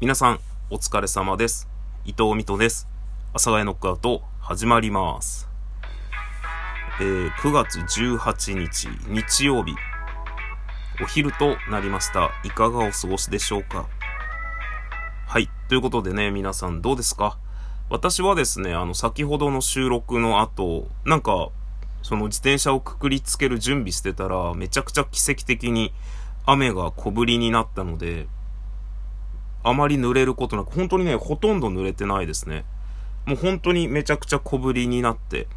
皆さん、お疲れ様です。伊藤美斗です。阿佐ヶ谷ノックアウト、始まります。えー、9月18日、日曜日、お昼となりました。いかがお過ごしでしょうか？はい。ということでね、皆さんどうですか？私はですね、あの、先ほどの収録の後、なんか、その自転車をくくりつける準備してたら、めちゃくちゃ奇跡的に雨が小降りになったので、あまり濡れることなく、本当にね、ほとんど濡れてないですね。もう本当にめちゃくちゃ小降りになって、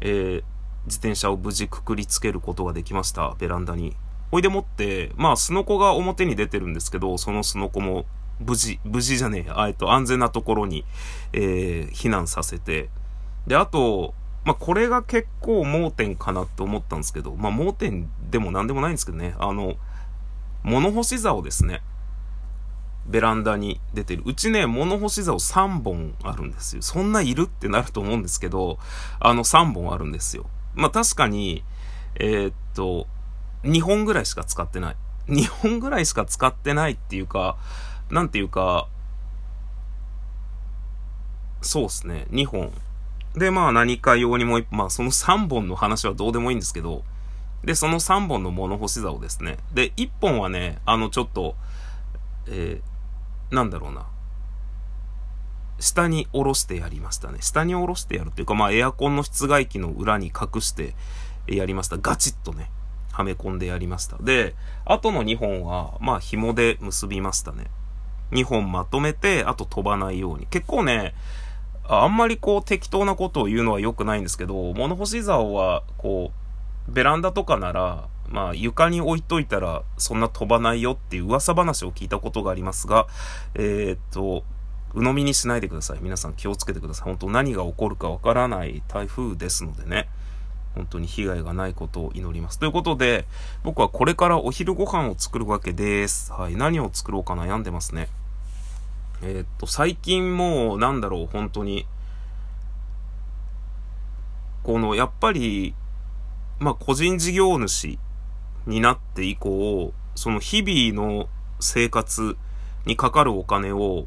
えー、自転車を無事くくりつけることができました、ベランダに。おいでもって、まあ、スノコが表に出てるんですけど、そのスノコも無事、無事じゃねえや、えっと、安全なところに、えー、避難させて、で、あと、まあ、これが結構盲点かなって思ったんですけど、まあ、盲点でも何でもないんですけどね、あの、物干し竿ですね。ベランダに出てる。うちね、物干し竿3本あるんですよ。そんないるってなると思うんですけど、あの3本あるんですよ。まあ、確かに、えー、っと、2本ぐらいしか使ってない。2本ぐらいしか使ってないっていうか、なんていうか、そうですね、2本。で、まあ何か用にもまあその3本の話はどうでもいいんですけど、で、その3本の物干し竿ですね。で、1本はね、あのちょっと、えー、なんだろうな。下に下ろしてやりましたね。下に下ろしてやるっていうか、まあエアコンの室外機の裏に隠してやりました。ガチッとね、はめ込んでやりました。で、あとの2本は、まあ紐で結びましたね。2本まとめて、あと飛ばないように。結構ね、あんまりこう適当なことを言うのは良くないんですけど、物干し竿は、こう、ベランダとかなら、まあ床に置いといたらそんな飛ばないよっていう噂話を聞いたことがありますが、えー、っと、鵜呑みにしないでください。皆さん気をつけてください。本当何が起こるかわからない台風ですのでね。本当に被害がないことを祈ります。ということで、僕はこれからお昼ご飯を作るわけです。はい。何を作ろうか悩んでますね。えー、っと、最近もう、なんだろう、本当に、この、やっぱり、まあ、個人事業主になって以降、その日々の生活にかかるお金を、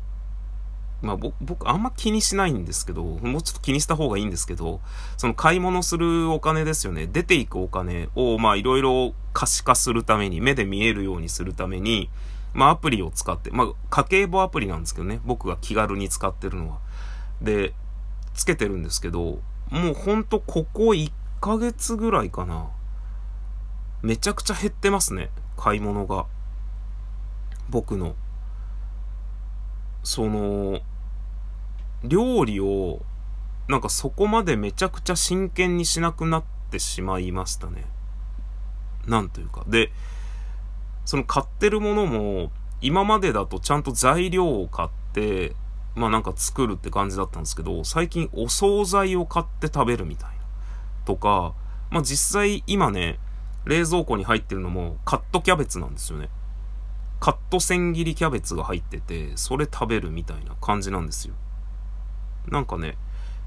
まあ、僕、あんま気にしないんですけど、もうちょっと気にした方がいいんですけど、その買い物するお金ですよね。出ていくお金を、まあ、いろいろ可視化するために、目で見えるようにするために、まあ、アプリを使って、まあ、家計簿アプリなんですけどね。僕が気軽に使ってるのは。で、つけてるんですけど、もうほんとここ1ヶ月ぐらいかな。めちゃくちゃ減ってますね。買い物が。僕の。その、料理を、なんかそこまでめちゃくちゃ真剣にしなくなってしまいましたね。なんというか。で、その買ってるものも、今までだとちゃんと材料を買って、まあなんか作るって感じだったんですけど、最近お惣菜を買って食べるみたいな。とか、まあ実際今ね、冷蔵庫に入ってるのもカットキャベツなんですよね。カット千切りキャベツが入ってて、それ食べるみたいな感じなんですよ。なんかね、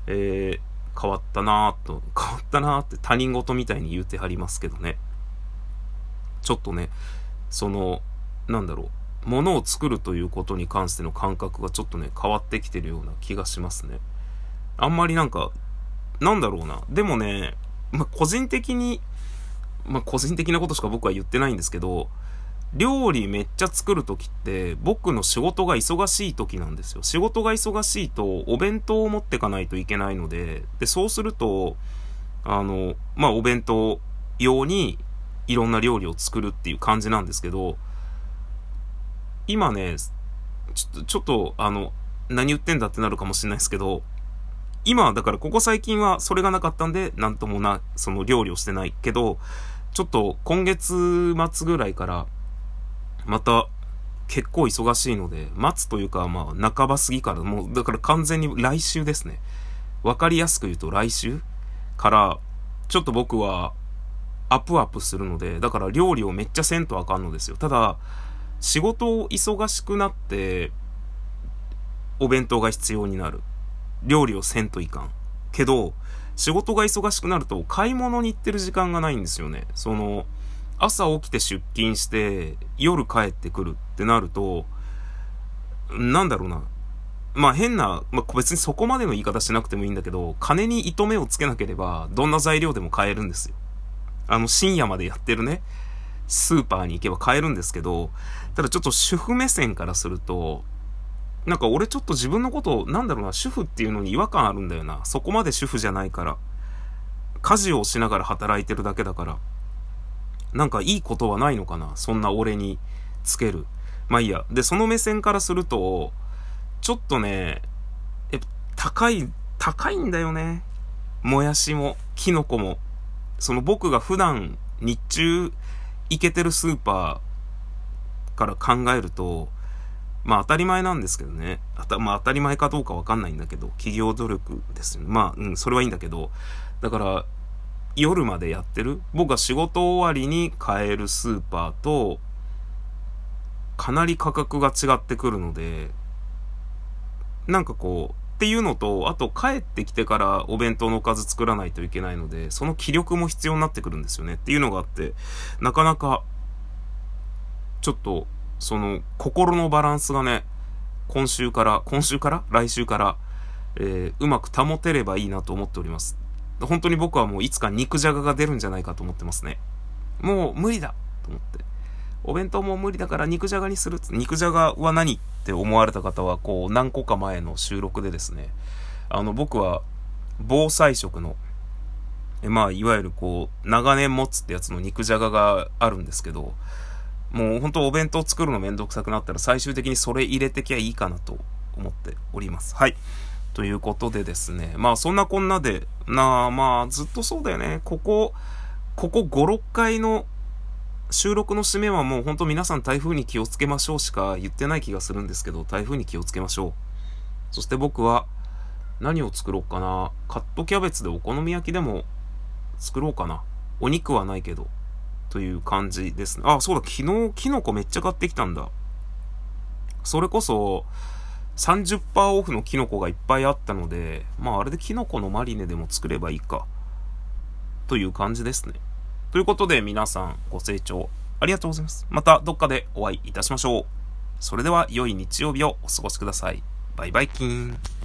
えー、変わったなぁと、変わったなぁって他人事みたいに言うてはりますけどね。ちょっとね、その、なんだろう、ものを作るということに関しての感覚がちょっとね、変わってきてるような気がしますね。あんまりなんか、なんだろうな。でもね、ま、個人的に、まあ、個人的なことしか僕は言ってないんですけど、料理めっちゃ作るときって、僕の仕事が忙しい時なんですよ。仕事が忙しいと、お弁当を持ってかないといけないので、で、そうすると、あの、まあ、お弁当用に、いろんな料理を作るっていう感じなんですけど、今ね、ちょっと、ちょっと、あの、何言ってんだってなるかもしれないですけど、今、だからここ最近はそれがなかったんで、なんともな、その料理をしてないけど、ちょっと今月末ぐらいから、また結構忙しいので、待つというか、まあ、半ば過ぎから、もう、だから完全に来週ですね。わかりやすく言うと来週から、ちょっと僕は、アップアップするので、だから料理をめっちゃせんとあかんのですよ。ただ、仕事を忙しくなって、お弁当が必要になる。料理をせんといかん。けど、仕事が忙しくなると、買い物に行ってる時間がないんですよね。その、朝起きて出勤して、夜帰ってくるってなると、なんだろうな。まあ変な、まあ別にそこまでの言い方しなくてもいいんだけど、金に糸目をつけなければ、どんな材料でも買えるんですよ。あの深夜までやってるね、スーパーに行けば買えるんですけど、ただちょっと主婦目線からすると、なんか俺ちょっと自分のこと、なんだろうな、主婦っていうのに違和感あるんだよな。そこまで主婦じゃないから。家事をしながら働いてるだけだから。なんかいいことはないのかなそんな俺につける。まあいいや。で、その目線からすると、ちょっとね、え、高い、高いんだよね。もやしも、キノコも。その僕が普段日中行けてるスーパーから考えると、まあ当たり前なんですけどね。あたまあ当たり前かどうかわかんないんだけど、企業努力ですよね。まあ、うん、それはいいんだけど、だから、夜までやってる？僕が仕事終わりに買えるスーパーと、かなり価格が違ってくるので、なんかこう、っていうのと、あと帰ってきてからお弁当のおかず作らないといけないので、その気力も必要になってくるんですよねっていうのがあって、なかなか、ちょっと、その、心のバランスがね、今週から、今週から？来週から、えー、うまく保てればいいなと思っております。本当に僕はもういつか肉じゃがが出るんじゃないかと思ってますね。もう無理だと思って。お弁当も無理だから肉じゃがにする肉じゃがは何って思われた方は、こう、何個か前の収録でですね、あの、僕は、防災食の、えまあ、いわゆるこう、長年持つってやつの肉じゃががあるんですけど、もう本当お弁当作るのめんどくさくなったら最終的にそれ入れてきゃいいかなと思っております。はい。ということでですね、まあそんなこんなで、なあまあずっとそうだよね。ここ、ここ5、6回の収録の締めはもうほんと皆さん台風に気をつけましょうしか言ってない気がするんですけど、台風に気をつけましょう。そして僕は何を作ろうかな。カットキャベツでお好み焼きでも作ろうかな。お肉はないけど。という感じですね。あ、そうだ、昨日、キノコめっちゃ買ってきたんだ。それこそ、30%オフのキノコがいっぱいあったので、まああれでキノコのマリネでも作ればいいか。という感じですね。ということで皆さんご清聴ありがとうございます。またどっかでお会いいたしましょう。それでは良い日曜日をお過ごしください。バイバイキーン。